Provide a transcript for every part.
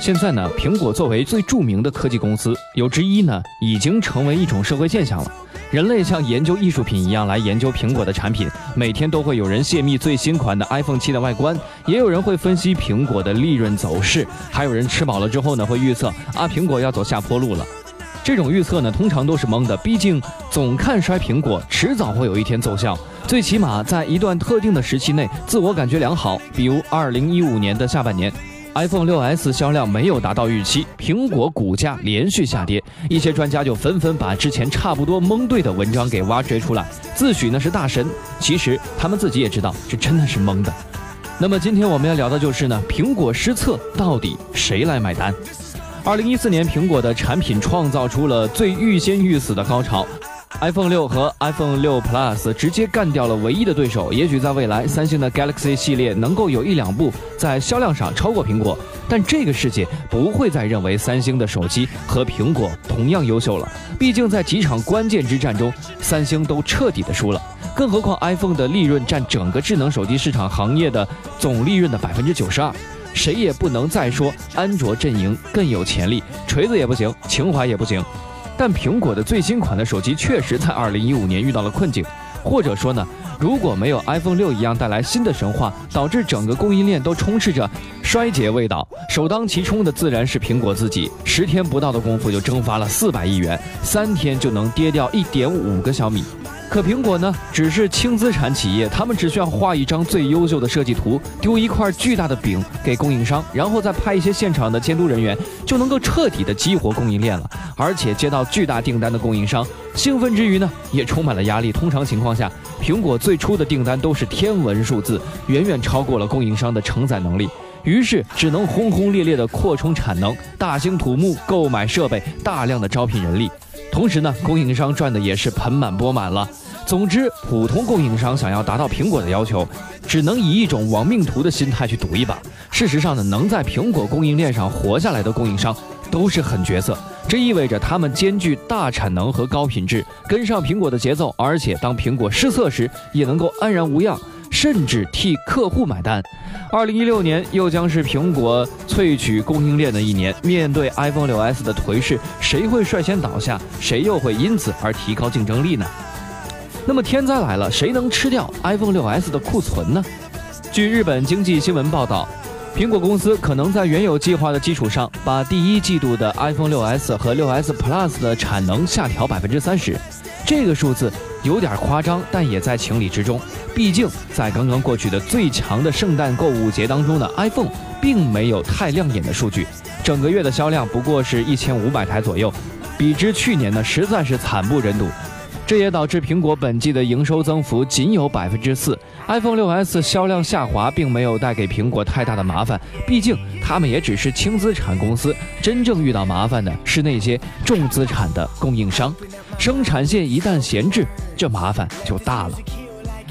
现在呢，苹果作为最著名的科技公司，有之一呢，已经成为一种社会现象了。人类像研究艺术品一样来研究苹果的产品，每天都会有人泄密最新款的 iPhone 七的外观，也有人会分析苹果的利润走势，还有人吃饱了之后呢，会预测啊，苹果要走下坡路了。这种预测呢，通常都是蒙的，毕竟总看衰苹果，迟早会有一天奏效。最起码在一段特定的时期内，自我感觉良好，比如二零一五年的下半年。iPhone 6s 销量没有达到预期，苹果股价连续下跌，一些专家就纷纷把之前差不多蒙对的文章给挖掘出来，自诩那是大神。其实他们自己也知道，这真的是蒙的。那么今天我们要聊的就是呢，苹果失策到底谁来买单？二零一四年，苹果的产品创造出了最欲仙欲死的高潮。iPhone 六和 iPhone 六 Plus 直接干掉了唯一的对手。也许在未来，三星的 Galaxy 系列能够有一两部在销量上超过苹果，但这个世界不会再认为三星的手机和苹果同样优秀了。毕竟在几场关键之战中，三星都彻底的输了。更何况 iPhone 的利润占整个智能手机市场行业的总利润的百分之九十二，谁也不能再说安卓阵营更有潜力，锤子也不行，情怀也不行。但苹果的最新款的手机确实在二零一五年遇到了困境，或者说呢，如果没有 iPhone 六一样带来新的神话，导致整个供应链都充斥着衰竭味道，首当其冲的自然是苹果自己。十天不到的功夫就蒸发了四百亿元，三天就能跌掉一点五个小米。可苹果呢，只是轻资产企业，他们只需要画一张最优秀的设计图，丢一块巨大的饼给供应商，然后再派一些现场的监督人员，就能够彻底的激活供应链了。而且接到巨大订单的供应商，兴奋之余呢，也充满了压力。通常情况下，苹果最初的订单都是天文数字，远远超过了供应商的承载能力，于是只能轰轰烈烈的扩充产能，大兴土木，购买设备，大量的招聘人力。同时呢，供应商赚的也是盆满钵满了。总之，普通供应商想要达到苹果的要求，只能以一种亡命徒的心态去赌一把。事实上呢，能在苹果供应链上活下来的供应商都是狠角色，这意味着他们兼具大产能和高品质，跟上苹果的节奏，而且当苹果失策时也能够安然无恙，甚至替客户买单。二零一六年又将是苹果萃取供应链的一年，面对 iPhone 六 S 的颓势，谁会率先倒下？谁又会因此而提高竞争力呢？那么天灾来了，谁能吃掉 iPhone 六 S 的库存呢？据日本经济新闻报道，苹果公司可能在原有计划的基础上，把第一季度的 iPhone 六 S 和六 S Plus 的产能下调百分之三十。这个数字有点夸张，但也在情理之中。毕竟在刚刚过去的最强的圣诞购物节当中呢，iPhone 并没有太亮眼的数据，整个月的销量不过是一千五百台左右，比之去年呢，实在是惨不忍睹。这也导致苹果本季的营收增幅仅有百分之四，iPhone 6s 销量下滑并没有带给苹果太大的麻烦，毕竟他们也只是轻资产公司，真正遇到麻烦的是那些重资产的供应商，生产线一旦闲置，这麻烦就大了。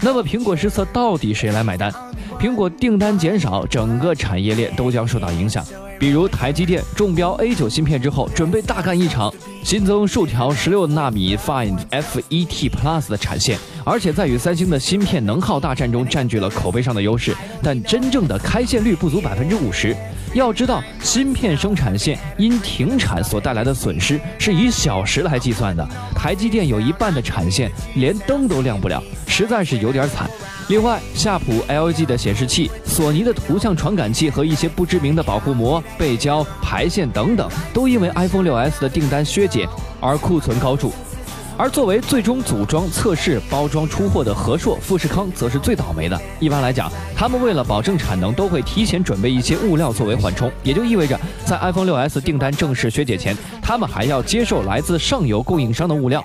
那么苹果失策到底谁来买单？苹果订单减少，整个产业链都将受到影响。比如台积电中标 A9 芯片之后，准备大干一场，新增数条十六纳米 Fine FET Plus 的产线，而且在与三星的芯片能耗大战中占据了口碑上的优势，但真正的开线率不足百分之五十。要知道，芯片生产线因停产所带来的损失是以小时来计算的，台积电有一半的产线连灯都亮不了，实在是有点惨。另外，夏普、LG 的显示器、索尼的图像传感器和一些不知名的保护膜、背胶、排线等等，都因为 iPhone 6s 的订单削减而库存高筑。而作为最终组装、测试、包装、出货的和硕、富士康，则是最倒霉的。一般来讲，他们为了保证产能，都会提前准备一些物料作为缓冲，也就意味着，在 iPhone 6s 订单正式削减前，他们还要接受来自上游供应商的物料。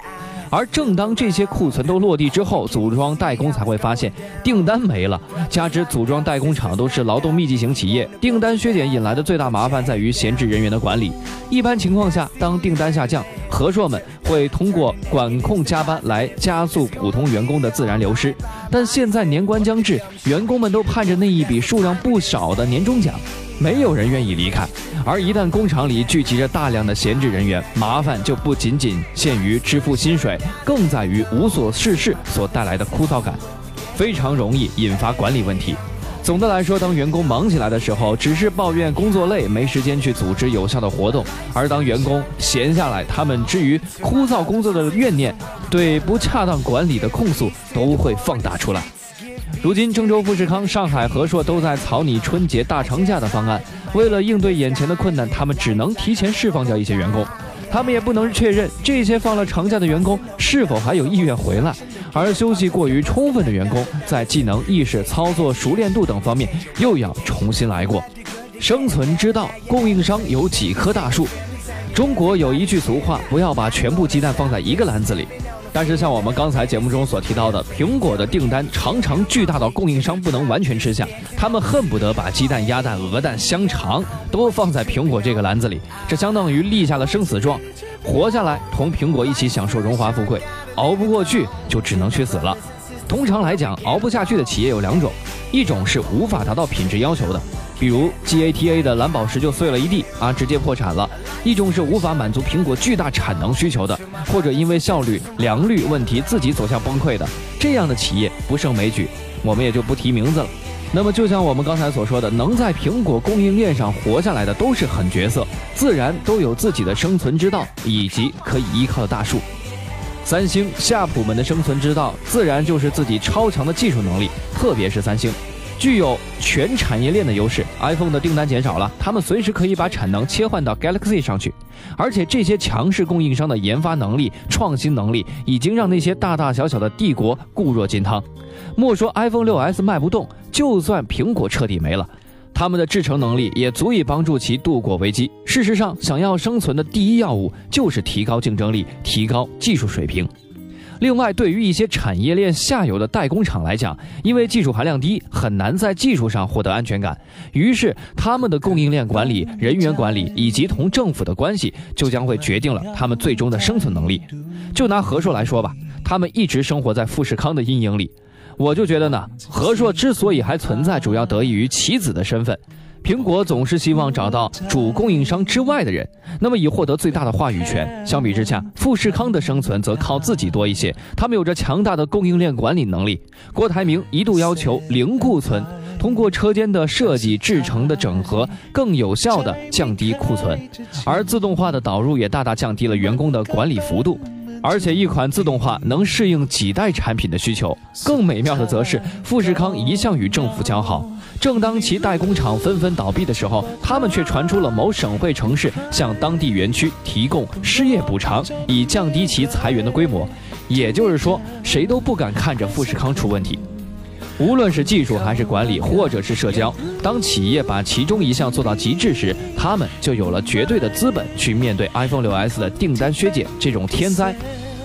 而正当这些库存都落地之后，组装代工才会发现订单没了。加之组装代工厂都是劳动密集型企业，订单削减引来的最大麻烦在于闲置人员的管理。一般情况下，当订单下降，合作们会通过管控加班来加速普通员工的自然流失。但现在年关将至，员工们都盼着那一笔数量不少的年终奖。没有人愿意离开，而一旦工厂里聚集着大量的闲置人员，麻烦就不仅仅限于支付薪水，更在于无所事事所带来的枯燥感，非常容易引发管理问题。总的来说，当员工忙起来的时候，只是抱怨工作累，没时间去组织有效的活动；而当员工闲下来，他们至于枯燥工作的怨念，对不恰当管理的控诉，都会放大出来。如今，郑州富士康、上海和硕都在草拟春节大长假的方案。为了应对眼前的困难，他们只能提前释放掉一些员工。他们也不能确认这些放了长假的员工是否还有意愿回来。而休息过于充分的员工，在技能、意识、操作熟练度等方面又要重新来过。生存之道，供应商有几棵大树。中国有一句俗话：不要把全部鸡蛋放在一个篮子里。但是像我们刚才节目中所提到的，苹果的订单常常巨大到供应商不能完全吃下，他们恨不得把鸡蛋、鸭蛋、鹅蛋、香肠都放在苹果这个篮子里，这相当于立下了生死状，活下来同苹果一起享受荣华富贵。熬不过去就只能去死了。通常来讲，熬不下去的企业有两种，一种是无法达到品质要求的，比如 GATA 的蓝宝石就碎了一地啊，直接破产了；一种是无法满足苹果巨大产能需求的，或者因为效率、良率问题自己走向崩溃的。这样的企业不胜枚举，我们也就不提名字了。那么，就像我们刚才所说的，能在苹果供应链上活下来的都是狠角色，自然都有自己的生存之道以及可以依靠的大树。三星、夏普们的生存之道，自然就是自己超强的技术能力，特别是三星，具有全产业链的优势。iPhone 的订单减少了，他们随时可以把产能切换到 Galaxy 上去，而且这些强势供应商的研发能力、创新能力，已经让那些大大小小的帝国固若金汤。莫说 iPhone 6s 卖不动，就算苹果彻底没了。他们的制程能力也足以帮助其度过危机。事实上，想要生存的第一要务就是提高竞争力、提高技术水平。另外，对于一些产业链下游的代工厂来讲，因为技术含量低，很难在技术上获得安全感，于是他们的供应链管理、人员管理以及同政府的关系，就将会决定了他们最终的生存能力。就拿和硕来说吧，他们一直生活在富士康的阴影里。我就觉得呢，和硕之所以还存在，主要得益于棋子的身份。苹果总是希望找到主供应商之外的人，那么以获得最大的话语权。相比之下，富士康的生存则靠自己多一些，他们有着强大的供应链管理能力。郭台铭一度要求零库存，通过车间的设计、制成的整合，更有效地降低库存，而自动化的导入也大大降低了员工的管理幅度。而且一款自动化能适应几代产品的需求。更美妙的则是，富士康一向与政府交好。正当其代工厂纷纷倒闭的时候，他们却传出了某省会城市向当地园区提供失业补偿，以降低其裁员的规模。也就是说，谁都不敢看着富士康出问题。无论是技术还是管理，或者是社交，当企业把其中一项做到极致时，他们就有了绝对的资本去面对 iPhone 6s 的订单削减这种天灾。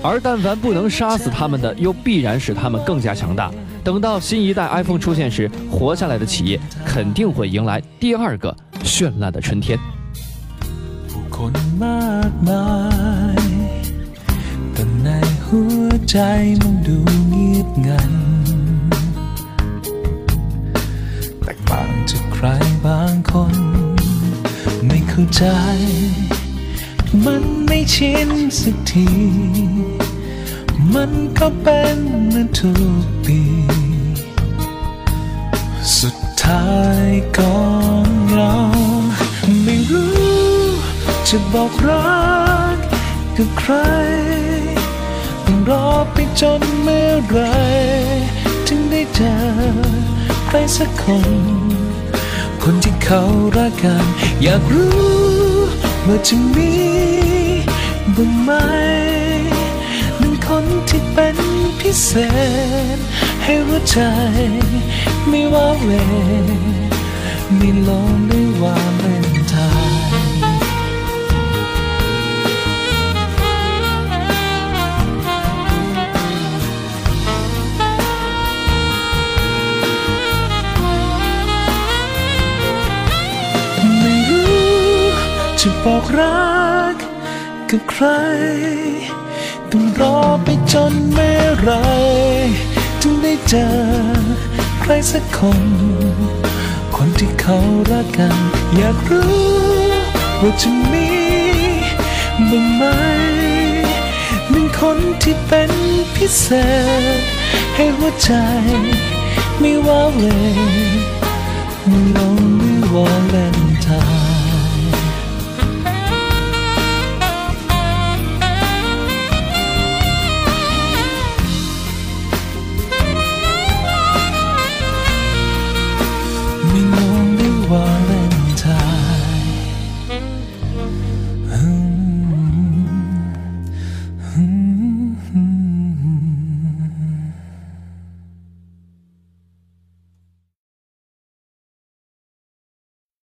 而但凡不能杀死他们的，又必然使他们更加强大。等到新一代 iPhone 出现时，活下来的企业肯定会迎来第二个绚烂的春天。จะใค รบางคน ไม่เข้าใจ มันไม่ชินสักที มันก็เป็นเหมือนทุกปี สุดท้ายก็เหงาไม่รู้จะบอกรักกับใคร ต้องรอไปจนเมื่อไร ถึงได้เจอใครสักคน คนที่เขารักกัน อยากรู้ว่าจะมีบ้างไหมหนึ่งคนที่เป็นพิเศษ ให้หัวใจไม่ว่าเวไม่ลงไม่ว่าเล่ จะบอกรักกับใคร ต้องรอไปจนเมื่อไรถึงได้เจอใครสักคน คนที่เขารักกัน อยากรู้ว่าจะมีบ้างไหมหนึ่งคนที่เป็นพิเศษ ให้หัวใจไม่ว่าเว lonely wall and